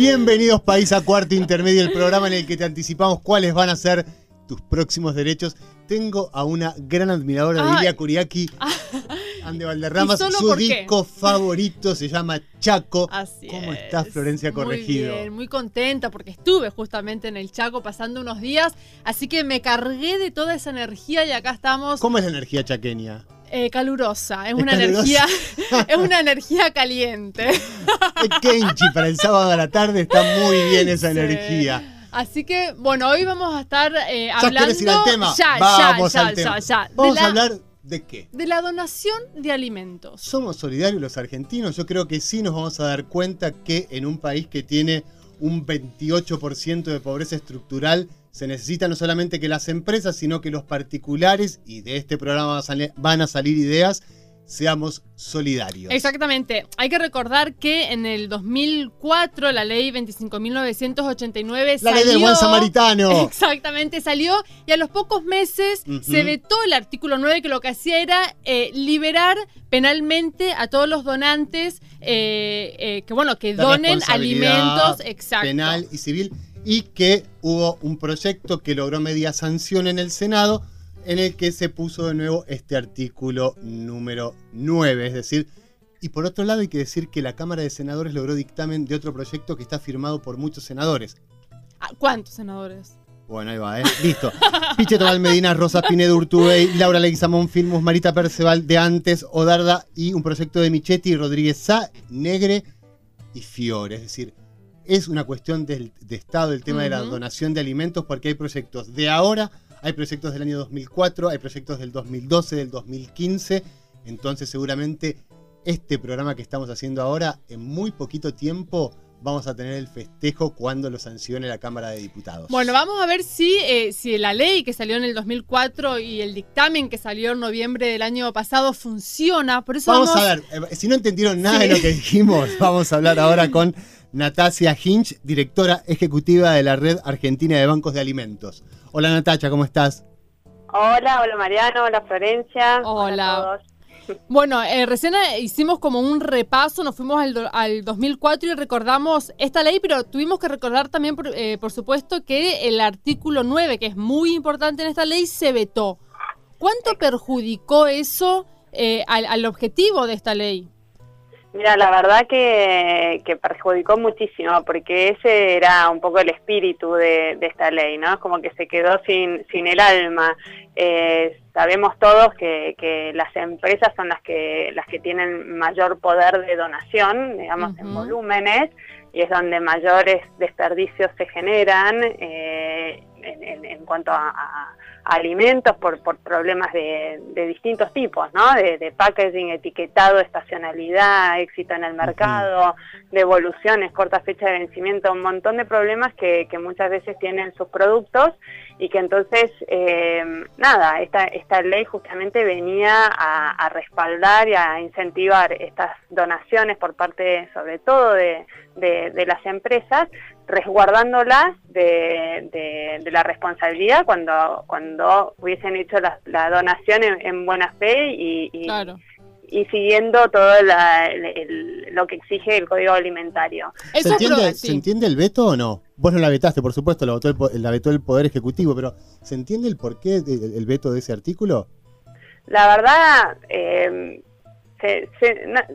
Bienvenidos País a Cuarto Intermedio, el programa en el que te anticipamos cuáles van a ser tus próximos derechos. Tengo a una gran admiradora de Ilia Kuriaki, Ande Valderrama, su disco favorito se llama Chaco. Así ¿Cómo estás, Florencia Corregido? Muy bien, muy contenta porque estuve justamente en el Chaco pasando unos días, así que me cargué de toda esa energía y acá estamos. ¿Cómo es la energía chaqueña? Eh, calurosa, es, una energía, es una energía caliente. Kenchi, para el sábado a la tarde está muy bien esa energía. Así que, bueno, hoy vamos a estar eh, hablando. ¿Ya ir al tema? Ya, vamos ya, al ya, tema. ya, Vamos a hablar de qué. De la donación de alimentos. ¿Somos solidarios los argentinos? Yo creo que sí nos vamos a dar cuenta que en un país que tiene un 28% de pobreza estructural, se necesita no solamente que las empresas, sino que los particulares, y de este programa van a salir ideas, seamos solidarios. Exactamente. Hay que recordar que en el 2004 la ley 25.989 salió... La ley del buen samaritano. Exactamente, salió y a los pocos meses se vetó el artículo 9 que lo que hacía era eh, liberar penalmente a todos los donantes eh, eh, que, bueno, que donen alimentos. Exacto. Penal y civil y que hubo un proyecto que logró media sanción en el Senado en el que se puso de nuevo este artículo número 9, es decir, y por otro lado hay que decir que la Cámara de Senadores logró dictamen de otro proyecto que está firmado por muchos senadores. Ah, ¿Cuántos senadores? Bueno, ahí va, ¿eh? Listo. Piche Tobal Medina, Rosa Pinedo Urtubey, Laura Leguizamón Filmus, Marita Perceval de antes, Odarda y un proyecto de Michetti, Rodríguez Sá, Negre y Fiore. Es decir, es una cuestión de Estado el tema de la donación de alimentos porque hay proyectos de ahora, hay proyectos del año 2004, hay proyectos del 2012, del 2015. Entonces seguramente este programa que estamos haciendo ahora, en muy poquito tiempo vamos a tener el festejo cuando lo sancione la Cámara de Diputados. Bueno, vamos a ver si, eh, si la ley que salió en el 2004 y el dictamen que salió en noviembre del año pasado funciona. Por eso vamos, a ver, eh, si no entendieron nada de lo que dijimos, vamos a hablar ahora con Natasia Hinch, directora ejecutiva de la Red Argentina de Bancos de Alimentos. Hola Natacha, ¿cómo estás? Hola, hola Mariano, hola Florencia. Hola. a todos. Bueno, eh, recién hicimos como un repaso, nos fuimos al, 2004 y recordamos esta ley, pero tuvimos que recordar también, eh, por, supuesto, que el artículo 9, que es muy importante en esta ley, se vetó. ¿Cuánto perjudicó eso eh, al objetivo de esta ley? Mira, la verdad que, perjudicó muchísimo, porque ese era un poco el espíritu de, esta ley, ¿no? Es como que se quedó sin, sin el alma. Eh, sabemos todos que, las empresas son las que, las que tienen mayor poder de donación, digamos, en volúmenes, y es donde mayores desperdicios se generan eh, en, cuanto a alimentos por, por problemas de, de distintos tipos, ¿no? De, packaging, etiquetado, estacionalidad, éxito en el mercado, devoluciones, corta fecha de vencimiento, un montón de problemas que, que muchas veces tienen sus productos y que entonces, eh, nada, esta, esta ley justamente venía a, a, respaldar y a incentivar estas donaciones por parte, sobre todo, de, de, las empresas, resguardándolas de, de, la responsabilidad cuando, cuando hubiesen hecho la, donación en, buena fe y, y, siguiendo todo lo que exige el código alimentario. ¿Se entiende, ¿Se entiende, el veto o no? Vos no la vetaste, por supuesto, la, votó el, la vetó el Poder Ejecutivo, pero ¿se entiende el porqué del veto de ese artículo? La verdad, eh,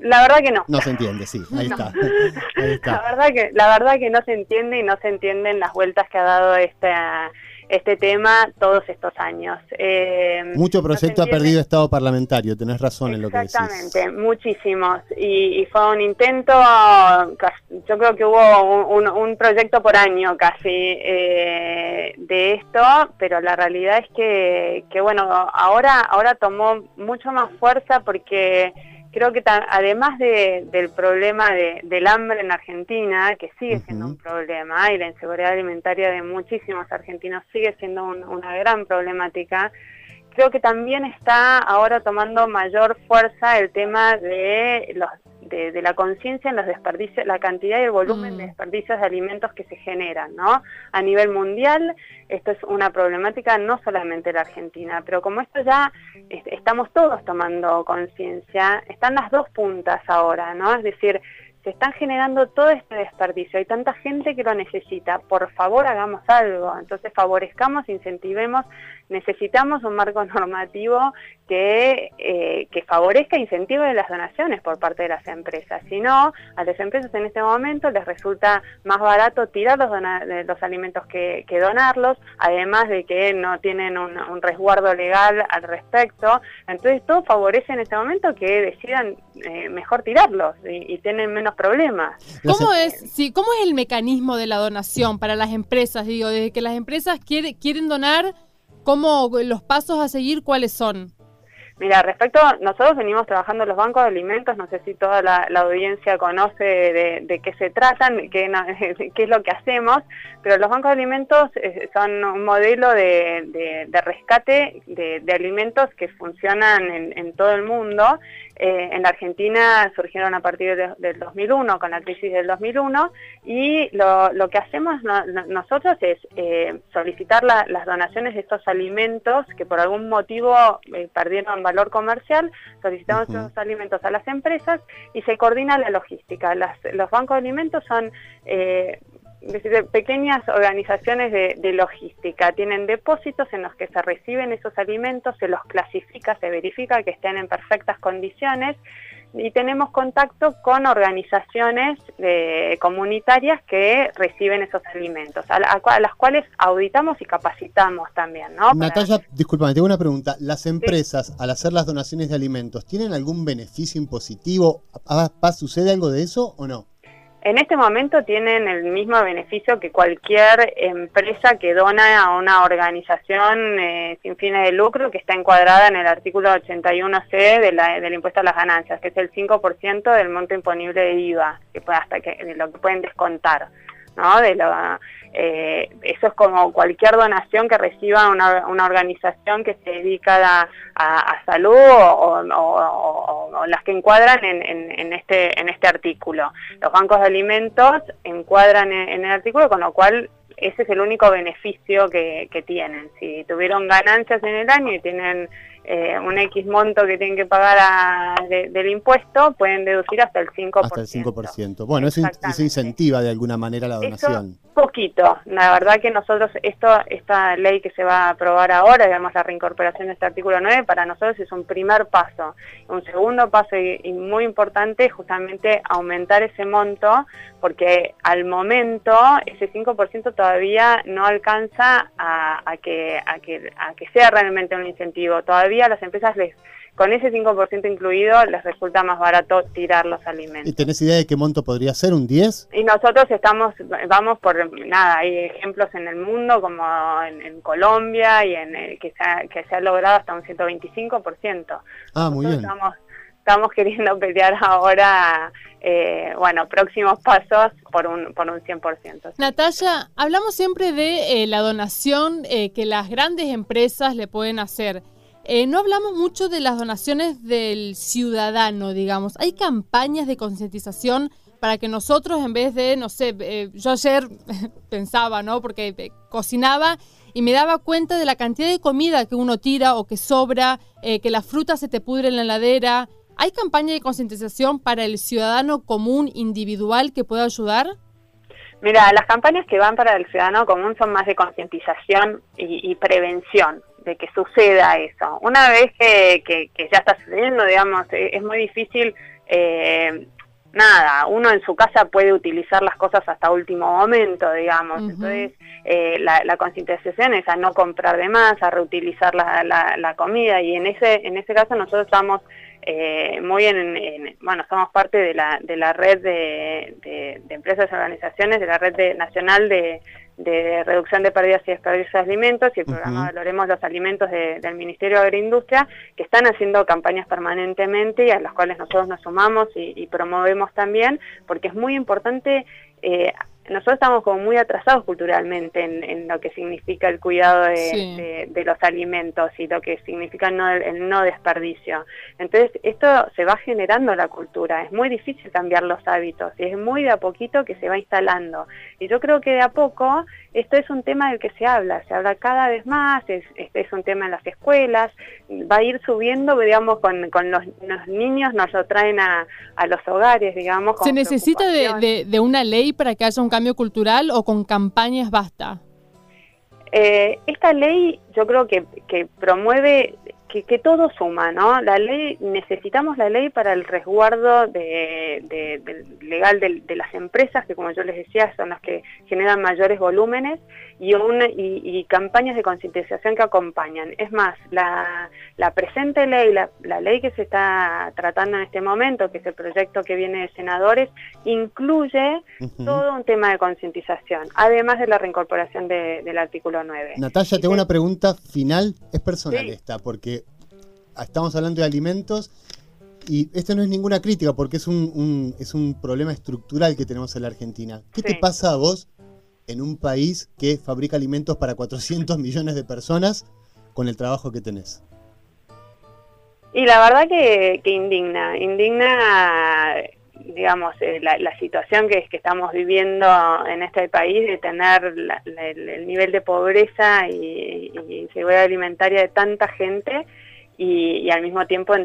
la verdad que no. No se entiende, sí, ahí, está. La, verdad que, la verdad que no se entiende y no se entienden las vueltas que ha dado este, este tema todos estos años. Eh, Mucho proyecto ha perdido estado parlamentario, tenés razón en lo que decís. Exactamente, muchísimos. Y, fue un intento, yo creo que hubo un, proyecto por año casi eh, de esto, pero la realidad es que, que bueno, ahora, ahora tomó mucho más fuerza porque creo que además del problema del hambre en Argentina, que sigue siendo un problema, y la inseguridad alimentaria de muchísimos argentinos sigue siendo una gran problemática, creo que también está ahora tomando mayor fuerza el tema de los de, la conciencia en los desperdicios, la cantidad y el volumen de mm. desperdicios de alimentos que se generan, ¿no? A nivel mundial, esto es una problemática no solamente en la Argentina, pero como esto ya estamos todos tomando conciencia, están las dos puntas ahora, ¿no? Es decir, se están generando todo este desperdicio, hay tanta gente que lo necesita, por favor hagamos algo, entonces favorezcamos, incentivemos, necesitamos un marco normativo que, eh, que favorezca e incentive las donaciones por parte de las empresas, si no, a las empresas en este momento les resulta más barato tirar los, los alimentos que, donarlos, además de que no tienen un, resguardo legal al respecto, entonces todo favorece en este momento que decidan eh, mejor tirarlos y, y tienen menos problemas. ¿Cómo es, sí, ¿Cómo es el mecanismo de la donación para las empresas? Digo, desde que las empresas quiere, quieren donar, ¿cómo los pasos a seguir cuáles son? Mira, respecto, nosotros venimos trabajando en los bancos de alimentos, no sé si toda la, audiencia conoce de, qué se tratan, qué, es lo que hacemos, pero los bancos de alimentos eh, son un modelo de, rescate de, alimentos que funcionan en, todo el mundo. Eh, en la Argentina surgieron a partir del 2001, con la crisis del 2001, y lo, que hacemos nosotros es eh, solicitar las donaciones de estos alimentos que por algún motivo perdieron valor comercial, solicitamos esos alimentos a las empresas y se coordina la logística. los bancos de alimentos son eh, pequeñas organizaciones de, logística, tienen depósitos en los que se reciben esos alimentos, se los clasifica, se verifica que estén en perfectas condiciones y tenemos contacto con organizaciones eh, comunitarias que reciben esos alimentos, a, las cuales auditamos y capacitamos también. ¿no? Natalia, discúlpame, tengo una pregunta. ¿Las empresas, al hacer las donaciones de alimentos, tienen algún beneficio impositivo? ¿Sucede algo de eso o no? En este momento tienen el mismo beneficio que cualquier empresa que dona a una organización eh, sin fines de lucro que está encuadrada en el artículo 81C de la, del impuesto a las ganancias, que es el 5% del monto imponible de IVA, que puede, hasta que, lo que pueden descontar. ¿no? De lo, eh, eso es como cualquier donación que reciba una, organización que se dedica a, salud o, las que encuadran en, en, este, en este artículo. Los bancos de alimentos encuadran en, el artículo, con lo cual ese es el único beneficio que, que tienen. Si tuvieron ganancias en el año y tienen eh, un X monto que tienen que pagar del impuesto, pueden deducir hasta el 5%. Hasta el 5%. Bueno, eso, incentiva de alguna manera la donación. poquito. La verdad que nosotros, esto esta ley que se va a aprobar ahora, digamos la reincorporación de este artículo 9, para nosotros es un primer paso. Un segundo paso y, muy importante justamente aumentar ese monto, porque al momento ese 5% todavía no alcanza a, que, a, que, a que sea realmente un incentivo. Todavía las empresas les con ese 5% incluido les resulta más barato tirar los alimentos. ¿Y tenés idea de qué monto podría ser? ¿Un 10? Y nosotros estamos, vamos por, nada, hay ejemplos en el mundo como en, Colombia y en el, que, se ha, que se ha logrado hasta un 125%. Ah, muy bien. Estamos, estamos queriendo pelear ahora, eh, bueno, próximos pasos por un, por un 100%. Natalia, hablamos siempre de eh, la donación eh, que las grandes empresas le pueden hacer. Eh, no hablamos mucho de las donaciones del ciudadano, digamos. Hay campañas de concientización para que nosotros, en vez de, no sé, eh, yo ayer pensaba, ¿no? Porque eh, cocinaba y me daba cuenta de la cantidad de comida que uno tira o que sobra, que la fruta se te pudre en la heladera. ¿Hay campaña de concientización para el ciudadano común individual que pueda ayudar? Mira, las campañas que van para el ciudadano común son más de concientización y prevención de que suceda eso. Una vez que, que, ya está sucediendo, digamos, e, es, muy difícil, eh, nada, uno en su casa puede utilizar las cosas hasta último momento, digamos. Entonces, eh, la, la, concientización es a no comprar de más, a reutilizar la, la, comida y en ese, en ese caso nosotros estamos eh, muy en, bueno, somos parte de la, de la red de, de, empresas y organizaciones, de la red nacional de, de reducción de pérdidas y desperdicios de alimentos y el programa Valoremos los Alimentos de- del Ministerio de Agroindustria, que están haciendo campañas permanentemente y a las cuales nosotros nos sumamos y, y promovemos también, porque es muy importante. eh, nosotros estamos como muy atrasados culturalmente en, en lo que significa el cuidado de, Sí. de- de los alimentos y lo que significa el no, el no desperdicio. Entonces, esto se va generando la cultura, es muy difícil cambiar los hábitos y es muy de a poquito que se va instalando. Y yo creo que de a poco esto es un tema del que se habla, se habla cada vez más, es, este es un tema en las escuelas, va a ir subiendo, digamos, con, con los, los niños nos lo traen a, a los hogares, digamos. ¿Se necesita de, de- de una ley para que haya un cambio cultural o con campañas basta? Eh, esta ley yo creo que, que promueve que, que todo suma, ¿no? La ley, necesitamos la ley para el resguardo de, de- del- legal del- de, las empresas, que como yo les decía, son las que generan mayores volúmenes, y, una, y, y campañas de concientización que acompañan. Es más, la, la presente ley, la, la ley que se está tratando en este momento, que es el proyecto que viene de senadores, incluye todo un tema de concientización, además de la reincorporación de- del artículo 9. Natalia, tengo una pregunta final, es personal Sí. esta, porque estamos hablando de alimentos y esto no es ninguna crítica, porque es un, un- es un problema estructural que tenemos en la Argentina. ¿Qué te pasa a vos en un país que fabrica alimentos para 400 millones de personas con el trabajo que tenés? Y la verdad que, que indigna, indigna, digamos, eh, la, la situación que, que estamos viviendo en este país de tener la- la- el, el nivel de pobreza y, y inseguridad alimentaria de tanta gente y, y al mismo tiempo,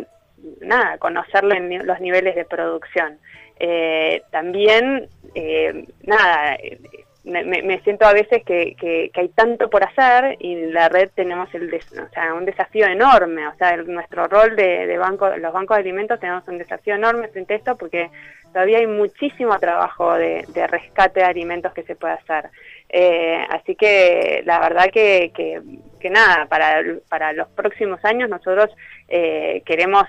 nada, conocerlo en los niveles de producción. Eh, también, eh, nada, eh, me, siento a veces que, que- hay tanto por hacer y la red tenemos el o sea, un desafío enorme, o sea, nuestro rol de, de banco, los bancos de alimentos tenemos un desafío enorme frente a esto porque todavía hay muchísimo trabajo de, de rescate de alimentos que se puede hacer. Eh, así que la verdad que, que, que nada, para, para los próximos años nosotros eh, queremos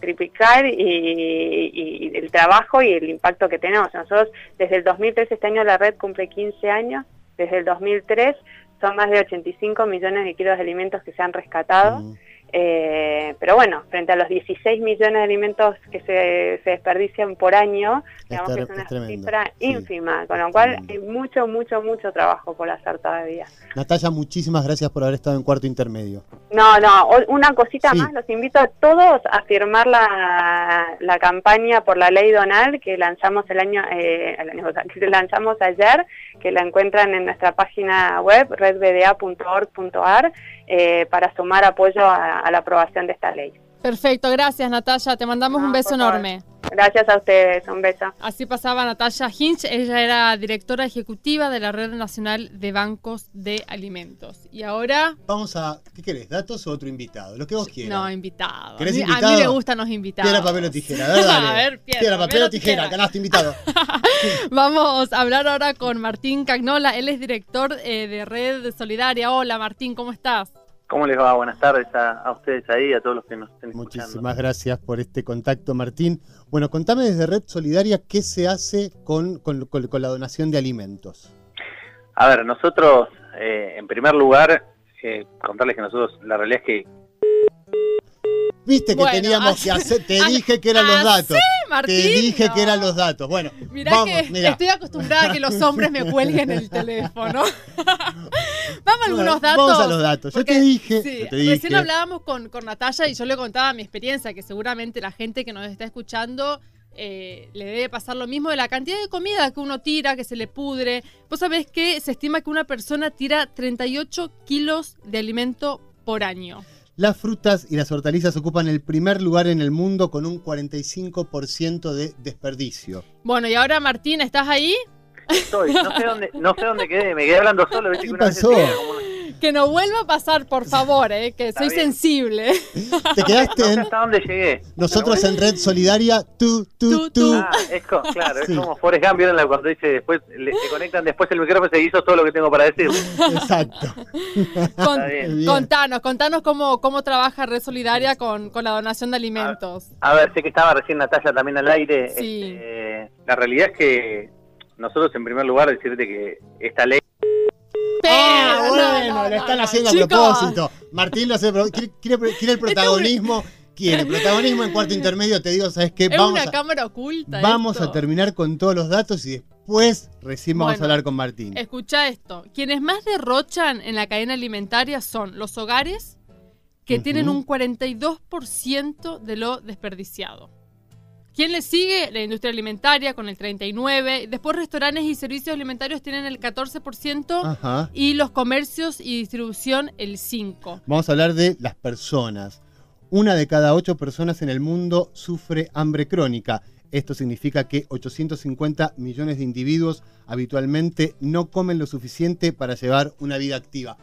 triplicar y, y- el trabajo y el impacto que tenemos. Nosotros desde el 2003, este año la red cumple 15 años, desde el 2003 son más de 85 millones de kilos de alimentos que se han rescatado. Eh, pero bueno, frente a los 16 millones de alimentos que se, se desperdician por año, digamos que es una es cifra sí. ínfima, con lo cual hay mucho, mucho, mucho trabajo por hacer todavía. Natalia, muchísimas gracias por haber estado en cuarto intermedio. No, no, una cosita Sí. más, los invito a todos a firmar la, la campaña por la ley Donal que lanzamos el año, eh, el año que lanzamos ayer, que la encuentran en nuestra página web redbda.org.ar eh, para sumar apoyo a, a la aprobación de esta ley. Perfecto, gracias Natalia, te mandamos No, un beso enorme. Gracias a ustedes, un beso. Así pasaba Natalia Hinch, ella era directora ejecutiva de la Red Nacional de Bancos de Alimentos. Y ahora, Vamos a. ¿Qué querés? ¿Datos o otro invitado? Lo que vos quieras. no, invitado. A ¿Querés mí, a invitado? mí me gustan los invitados. Piedra, papel o tijera. Ver, dale. A ver, piedra, papel o tijera. Ganaste invitado. Vamos a hablar ahora con Martín Cagnola, él es director eh, de Red Solidaria. Hola Martín, ¿cómo estás? ¿Cómo les va? Buenas tardes a, a ustedes ahí, a todos los que nos estén escuchando. Muchísimas gracias por este contacto, Martín. Bueno, contame desde Red Solidaria qué se hace con, con- con- con la donación de alimentos. A ver, nosotros, eh, en primer lugar, eh, contarles que nosotros, la realidad es que Viste que Bueno, teníamos así- que hacer. Te dije que eran los así, datos. Martín. Te dije que eran los datos. Bueno, Mirá vamos, que mirá. estoy acostumbrada a que los hombres me cuelguen el teléfono. Vamos a algunos datos. Vamos a los datos. Yo te dije. sí, yo te recién hablábamos con, con Natalia y yo le contaba mi experiencia, que seguramente la gente que nos está escuchando eh, le debe pasar lo mismo de la cantidad de comida que uno tira, que se le pudre. Vos sabés que se estima que una persona tira 38 kilos de alimento por año. Las frutas y las hortalizas ocupan el primer lugar en el mundo con un 45% de desperdicio. Bueno, y ahora Martín, ¿estás ahí? estoy, no sé dónde, no sé dónde quedé, me quedé hablando solo, ¿viste? ¿Qué que una vez Que no vuelva a pasar, por favor, eh, que Está soy bien. sensible. Te quedaste No sé en hasta dónde llegué. nosotros en Red Solidaria, tú, Tú, tú. Ah, es co- claro, Sí. es como Forrest Gump, ¿vieron la- cuando dice después, le, se conectan después el micrófono y se hizo todo lo que tengo para decir. Exacto. Con- contanos, contanos cómo, cómo trabaja Red Solidaria con, con la donación de alimentos. A ver, sé que estaba recién Natalia también al aire. Sí. Este, la realidad es que nosotros, en primer lugar, decirte que esta ley Pero, ah, no, bueno, no, lo están haciendo a propósito. Martín lo hace, quiere, quiere- el protagonismo. Quiere protagonismo en cuarto intermedio. Te digo, ¿sabes qué? Es Vamos, una a, cámara oculta. vamos esto. a terminar con todos los datos y después recién vamos Bueno, a hablar con Martín. Escucha esto. Quienes más derrochan en la cadena alimentaria son los hogares, que tienen un 42% de lo desperdiciado. ¿Quién le sigue? La industria alimentaria con el 39%. Después restaurantes y servicios alimentarios tienen el 14%. Ajá. Y los comercios y distribución el 5%. Vamos a hablar de las personas. Una de cada ocho personas en el mundo sufre hambre crónica. Esto significa que 850 millones de individuos habitualmente no comen lo suficiente para llevar una vida activa.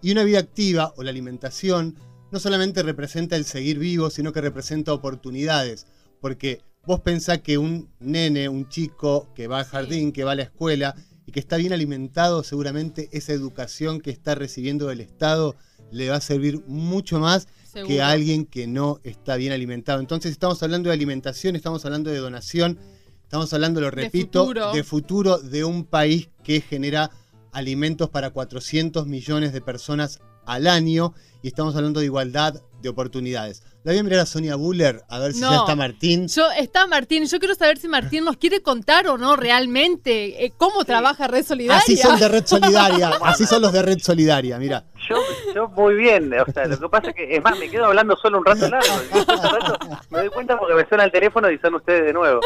Y una vida activa o la alimentación no solamente representa el seguir vivo, sino que representa oportunidades. Porque vos pensás que un nene, un chico que va al Sí. jardín, que va a la escuela y que está bien alimentado, seguramente esa educación que está recibiendo del Estado le va a servir mucho más Seguro. que a alguien que no está bien alimentado. Entonces estamos hablando de alimentación, estamos hablando de donación, estamos hablando, lo repito, futuro. de futuro de un país que genera alimentos para 400 millones de personas al año y estamos hablando de igualdad de oportunidades. La voy a mirar a Sonia Buller a ver si No. ya está Martín. Yo, está Martín, yo quiero saber si Martín nos quiere contar o no realmente eh, cómo trabaja Red Solidaria. Así son de Red Solidaria, así son los de Red Solidaria, mira. Yo, yo muy bien, o sea, lo que pasa es que, es más, me quedo hablando solo un rato largo. un rato me doy cuenta porque me suena el teléfono y son ustedes de nuevo.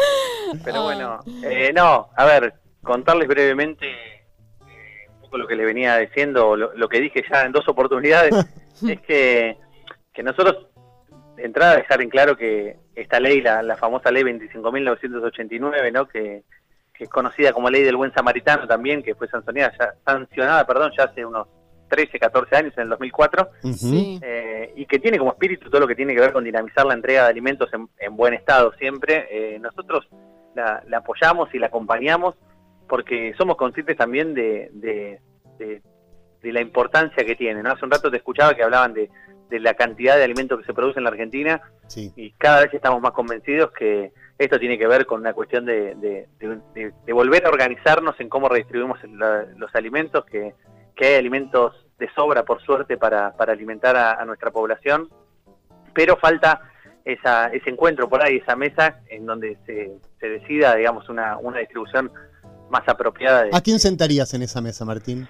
Pero bueno, eh, no, a ver, contarles brevemente poco lo que le venía diciendo, lo, lo que dije ya en dos oportunidades, es que, que nosotros, de entrada, dejar en claro que esta ley, la, la famosa ley 25.989, ¿no? Que, que es conocida como ley del buen samaritano también, que fue sancionada ya, sancionada, perdón, ya hace unos 13, 14 años, en el 2004, Ujú. Sí. eh, y que tiene como espíritu todo lo que tiene que ver con dinamizar la entrega de alimentos en, en buen estado siempre. Eh, nosotros la, la apoyamos y la acompañamos porque somos conscientes también de, de, de- de la importancia que tiene. ¿no? Hace un rato te escuchaba que hablaban de, de la cantidad de alimentos que se produce en la Argentina Sí. y cada vez estamos más convencidos que esto tiene que ver con una cuestión de, de- de- de- de volver a organizarnos en cómo redistribuimos la- los alimentos, que, que hay alimentos de sobra, por suerte, para, para alimentar a, a nuestra población, pero falta esa, ese encuentro por ahí, esa mesa en donde se, se decida, digamos, una, una distribución más apropiada de, ¿A quién sentarías en esa mesa, Martín?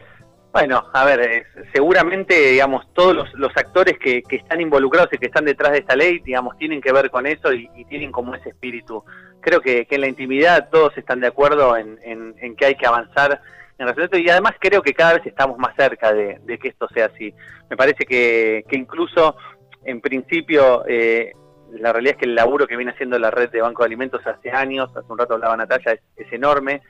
bueno, a ver, eh, seguramente, digamos, todos los, los actores que, que están involucrados y que están detrás de esta ley, digamos, tienen que ver con eso y, y tienen como ese espíritu. Creo que, que en la intimidad todos están de acuerdo en, en- en que hay que avanzar en esto y además creo que cada vez estamos más cerca de, de que esto sea así. Me parece que, que incluso, en principio, eh, la realidad es que el laburo que viene haciendo la red de Banco de Alimentos hace años, hace un rato hablaba Natalia, es, es enorme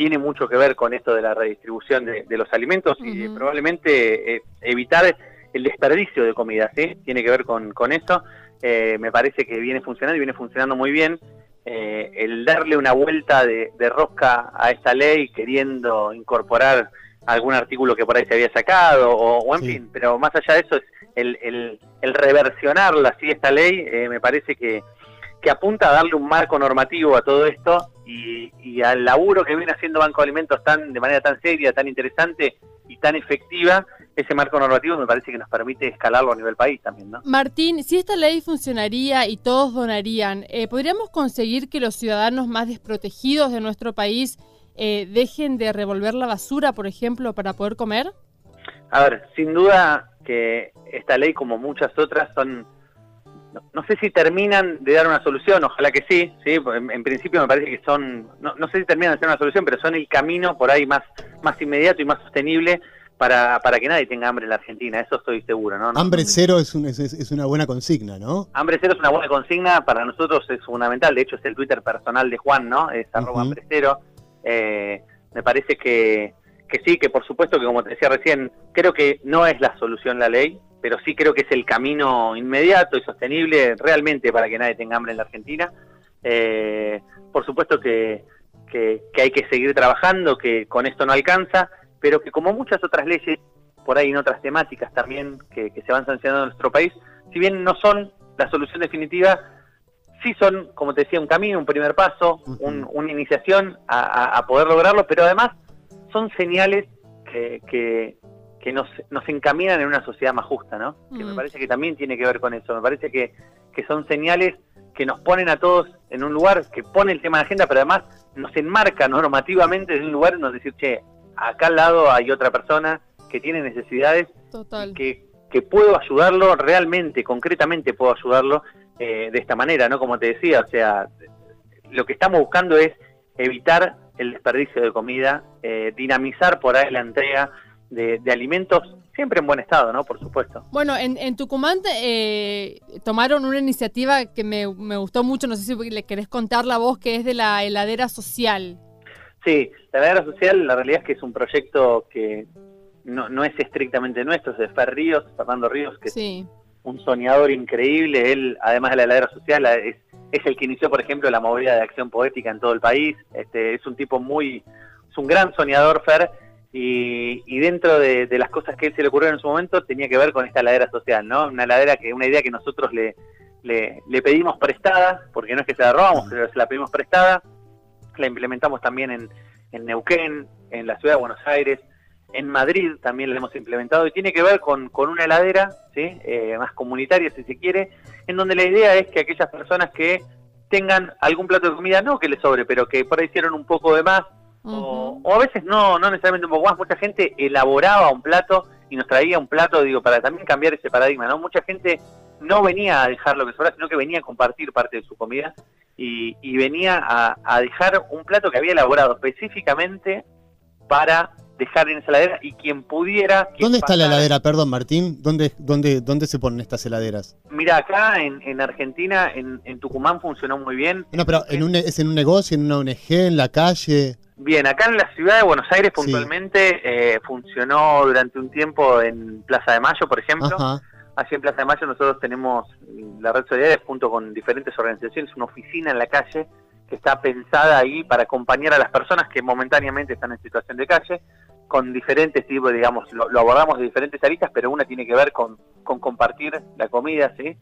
tiene mucho que ver con esto de la redistribución de, de los alimentos y probablemente eh, evitar el desperdicio de comida, ¿sí? Tiene que ver con, con eso. Eh, me parece que viene funcionando y viene funcionando muy bien. Eh, el darle una vuelta de, de rosca a esta ley queriendo incorporar algún artículo que por ahí se había sacado o, o en Sí. fin, pero más allá de eso es el, el, el reversionarla así esta ley eh, me parece que, que apunta a darle un marco normativo a todo esto y, y al laburo que viene haciendo Banco de Alimentos tan de manera tan seria, tan interesante y tan efectiva, ese marco normativo me parece que nos permite escalarlo a nivel país también, ¿no? Martín, si esta ley funcionaría y todos donarían, eh, ¿podríamos conseguir que los ciudadanos más desprotegidos de nuestro país eh, dejen de revolver la basura, por ejemplo, para poder comer? A ver, sin duda que esta ley, como muchas otras, son. No, no sé si terminan de dar una solución, ojalá que sí, sí. En, en principio me parece que son. No, no sé si terminan de dar una solución, pero son el camino por ahí más, más inmediato y más sostenible para, para que nadie tenga hambre en la Argentina, eso estoy seguro, ¿no? No- Hambre cero es, un- es- una buena consigna, ¿no? Hambre cero es una buena consigna, para nosotros es fundamental, de hecho es el Twitter personal de Juan, ¿no? Es arroba hambre cero. Eh, me parece que, que sí, que por supuesto que como te decía recién, creo que no es la solución la ley, pero sí creo que es el camino inmediato y sostenible realmente para que nadie tenga hambre en la Argentina. Eh, por supuesto que, que, que hay que seguir trabajando, que con esto no alcanza, pero que como muchas otras leyes, por ahí en otras temáticas también que, que se van sancionando en nuestro país, si bien no son la solución definitiva, sí son, como te decía, un camino, un primer paso, un- una iniciación a, a- a poder lograrlo, pero además son señales que, que- que nos, nos encaminan en una sociedad más justa, ¿no? Que me Mm. parece que también tiene que ver con eso. Me parece que, que son señales que nos ponen a todos en un lugar, que pone el tema de agenda, pero además nos enmarca normativamente en un lugar donde decir, che, acá al lado hay otra persona que tiene necesidades Total. que, que puedo ayudarlo realmente, concretamente puedo ayudarlo eh, de esta manera, ¿no? Como te decía, o sea, lo que estamos buscando es evitar el desperdicio de comida, eh, dinamizar por ahí la entrega de, de alimentos, siempre en buen estado, ¿no? Por supuesto. Bueno, en, en Tucumán eh, tomaron una iniciativa que me, me gustó mucho, no sé si le querés contar la voz, que es de la heladera social. Sí, la heladera social, la realidad es que es un proyecto que no, no es estrictamente nuestro, es de Fer Ríos, Fernando Ríos, que Sí, un soñador increíble. Él, además de la heladera social, es, es el que inició, por ejemplo, la movida de acción poética en todo el país. Este, es un tipo muy, es un gran soñador, Fer, y, y dentro de, las cosas que él se le ocurrieron en su momento tenía que ver con esta heladera social, ¿no? Una heladera que, una idea que nosotros le, le, pedimos prestada, porque no es que se la robamos, pero se la pedimos prestada. La implementamos también en, en Neuquén, en la ciudad de Buenos Aires, en Madrid también la hemos implementado y tiene que ver con, con una heladera, ¿sí? Eh, más comunitaria si se quiere, en donde la idea es que aquellas personas que tengan algún plato de comida, no que les sobre, pero que por ahí hicieron un poco de más, o, a veces no, no necesariamente un poco más, mucha gente elaboraba un plato y nos traía un plato, digo, para también cambiar ese paradigma, ¿no? Mucha gente no venía a dejar lo que sobra, sino que venía a compartir parte de su comida y, y venía a, a dejar un plato que había elaborado específicamente para dejar en esa heladera y quien pudiera... quien ¿Dónde está la heladera, perdón, Martín? ¿Dónde, dónde, dónde se ponen estas heladeras? Mira, acá en, en Argentina, en, en Tucumán funcionó muy bien. No, pero en un, es en un negocio, en una ONG, en la calle. Bien, acá en la ciudad de Buenos Aires Sí. puntualmente eh, funcionó durante un tiempo en Plaza de Mayo, por ejemplo. Ajá. Así en Plaza de Mayo nosotros tenemos la red solidaria junto con diferentes organizaciones, una oficina en la calle que está pensada ahí para acompañar a las personas que momentáneamente están en situación de calle, con diferentes tipos, digamos, lo, lo abordamos de diferentes aristas, pero una tiene que ver con, con compartir la comida, ¿sí?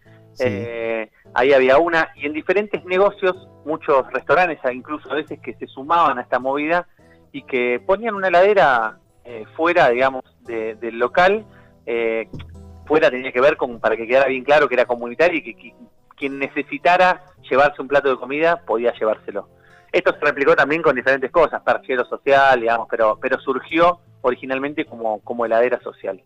Eh, ahí había una, y en diferentes negocios, muchos restaurantes, incluso a veces que se sumaban a esta movida y que ponían una heladera eh, fuera, digamos, de- del local. eh, fuera tenía que ver con, para que quedara bien claro que era comunitario y que, qui- quien necesitara llevarse un plato de comida podía llevárselo. Esto se replicó también con diferentes cosas, perchero social, digamos, pero, pero surgió originalmente como, como heladera social.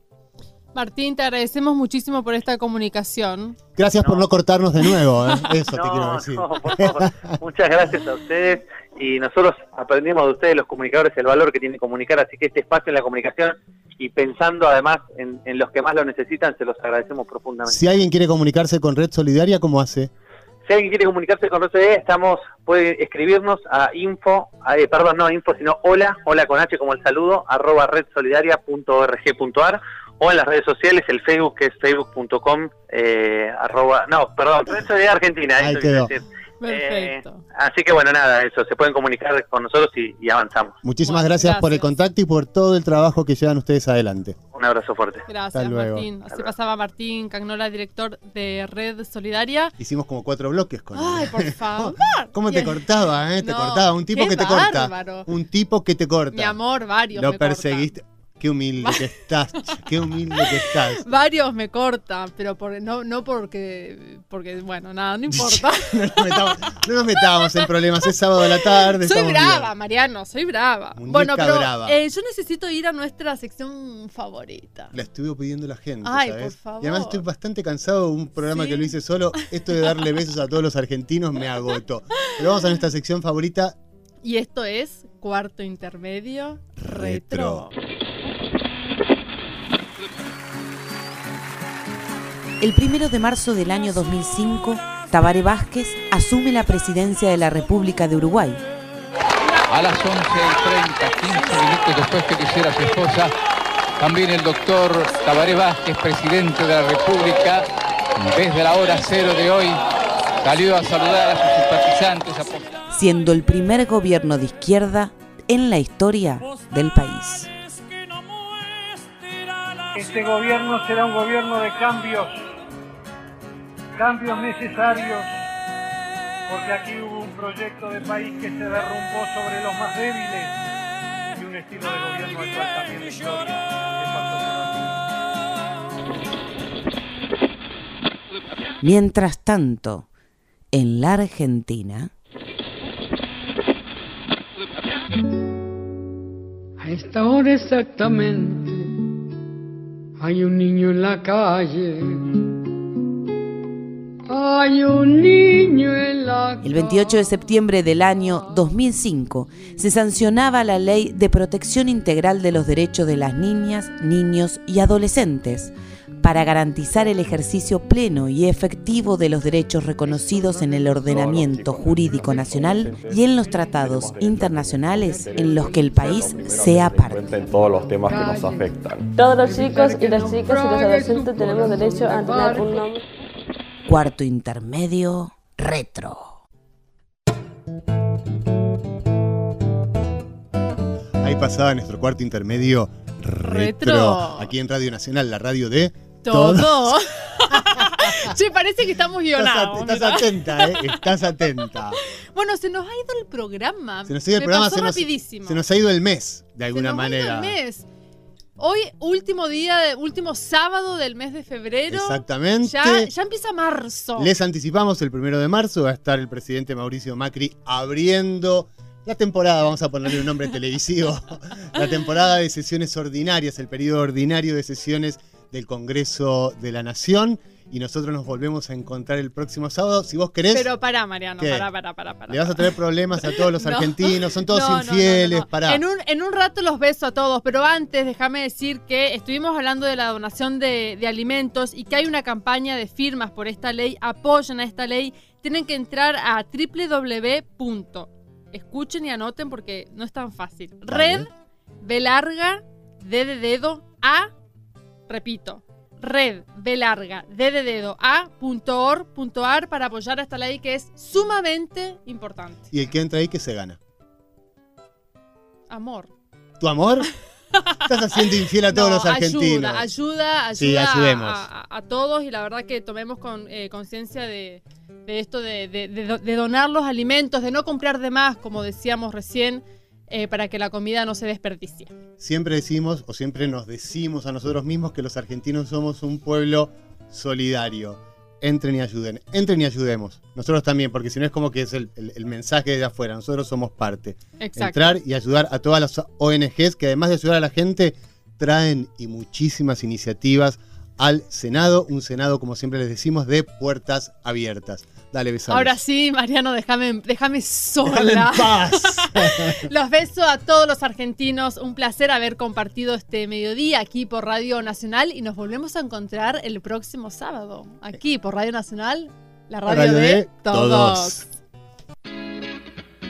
Martín, te agradecemos muchísimo por esta comunicación. Gracias por No. no cortarnos de nuevo, ¿eh? eso te quiero decir. no, por favor. Muchas gracias a ustedes y nosotros aprendimos de ustedes, los comunicadores, el valor que tiene comunicar, así que este espacio en la comunicación y pensando además en, en los que más lo necesitan, se los agradecemos profundamente. Si alguien quiere comunicarse con Red Solidaria, ¿cómo hace? Si alguien quiere comunicarse con RCD, estamos, puede escribirnos a info, a- eh, perdón, no info, sino hola, hola con H como el saludo, arroba redsolidaria.org.ar o en las redes sociales, el Facebook que es facebook.com, eh, arroba, no, perdón, Red Solidaria Argentina, Ahí quedó. decir. Perfecto. Eh, así que bueno, nada, eso, se pueden comunicar con nosotros y, y avanzamos. Muchísimas Bueno, gracias, por el contacto y por todo el trabajo que llevan ustedes adelante. Un abrazo fuerte. Gracias, Hasta luego. Martín. Así pasaba Martín Cagnola, director de Red Solidaria. Hicimos como cuatro bloques con él. Ay, por favor. ¿Cómo te cortaba, eh? Te No, cortaba. Un tipo que te corta. Un tipo que te corta. Mi amor, varios Lo me cortan. Qué humilde que estás, qué humilde que estás. Varios me cortan, pero por, no, no porque, porque, bueno, nada, no importa. no, nos metamos, no nos metamos en problemas, es sábado de la tarde. soy brava, bien. Mariano, soy brava. Muñeca bueno, pero brava. eh, yo necesito ir a nuestra sección favorita. La estuve pidiendo la gente, Ay, ¿sabes? por favor. Y además estoy bastante cansado de un programa Sí. que lo hice solo. Esto de darle besos a todos los argentinos me agotó. Pero vamos a nuestra sección favorita. Y esto es Cuarto Intermedio Retro. El primero de marzo del año 2005, Tabaré Vázquez asume la presidencia de la República de Uruguay. A las 11 y 30, 15 minutos después que quisiera su esposa, también el doctor Tabaré Vázquez, presidente de la República, desde la hora cero de hoy, salió a saludar a sus simpatizantes. a- siendo el primer gobierno de izquierda en la historia del país. Este gobierno será un gobierno de cambios, cambios necesarios, porque aquí hubo un proyecto de país que se derrumbó sobre los más débiles y un estilo de gobierno al cual también la historia Mientras tanto, en la Argentina... A esta hora exactamente hay un niño en la calle hay un niño en la El 28 de septiembre del año 2005 se sancionaba la Ley de Protección Integral de los Derechos de las Niñas, Niños y Adolescentes para garantizar el ejercicio pleno y efectivo de los derechos reconocidos en el ordenamiento jurídico nacional y en los tratados internacionales en los que el país sea parte. en todos los temas que nos afectan. Todos los chicos y las chicas y los adolescentes tenemos derecho a tener un nombre. Cuarto intermedio, retro. Ahí pasaba nuestro cuarto intermedio retro. Retro. Aquí en Radio Nacional, la radio de Todo. che, parece que estamos Estás, guionados. at- estás atenta, ¿eh? Estás atenta. Bueno, se nos ha ido el programa. Se nos ha ido el Me programa, pasó se nos, rapidísimo. se nos ha ido el mes, de Se alguna nos ha ido manera. el mes. Hoy, último día, de- último sábado del mes de febrero. Exactamente. Ya, ya empieza marzo. Les anticipamos el primero de marzo, va a estar el presidente Mauricio Macri abriendo la temporada, vamos a ponerle un nombre televisivo, la temporada de sesiones ordinarias, el periodo ordinario de sesiones del Congreso de la Nación. Y nosotros nos volvemos a encontrar el próximo sábado. Si vos querés, Pero pará, Mariano, ¿Qué? pará, pará, pará. pará le vas a traer problemas a todos los No. argentinos, son todos No, infieles, no. pará. En un, en un rato los beso a todos, pero antes déjame decir que estuvimos hablando de la donación de, de alimentos y que hay una campaña de firmas por esta ley, apoyan a esta ley, tienen que entrar a www. Escuchen y anoten porque no es tan fácil. Red, B larga, D de dedo, A, repito, red, B larga, de dedo, A, punto or, punto ar para apoyar a esta ley que es sumamente importante. Y el que entra ahí, que se gana? Amor. ¿Tu amor? Estás haciendo infiel a todos No, los argentinos. Ayuda, ayuda, ayuda Sí, a- ayudemos. a, a todos y la verdad que tomemos con, eh, conciencia de, de esto de, de- de de donar los alimentos, de no comprar de más, como decíamos recién, eh, para que la comida no se desperdicie. Siempre decimos, o siempre nos decimos a nosotros mismos que los argentinos somos un pueblo solidario. Entren y ayuden, entren y ayudemos. Nosotros también, porque si no es como que es el, el- el mensaje de afuera, nosotros somos parte. Exacto. Entrar y ayudar a todas las ONGs que además de ayudar a la gente, traen y muchísimas iniciativas al Senado, un Senado, como siempre les decimos, de puertas abiertas. Dale, besamos. Ahora sí, Mariano, déjame, déjame Déjame sola. en paz. Los beso a todos los argentinos. Un placer haber compartido este mediodía aquí por Radio Nacional y nos volvemos a encontrar el próximo sábado. Aquí por Radio Nacional, la radio, Radio de, de todos. todos.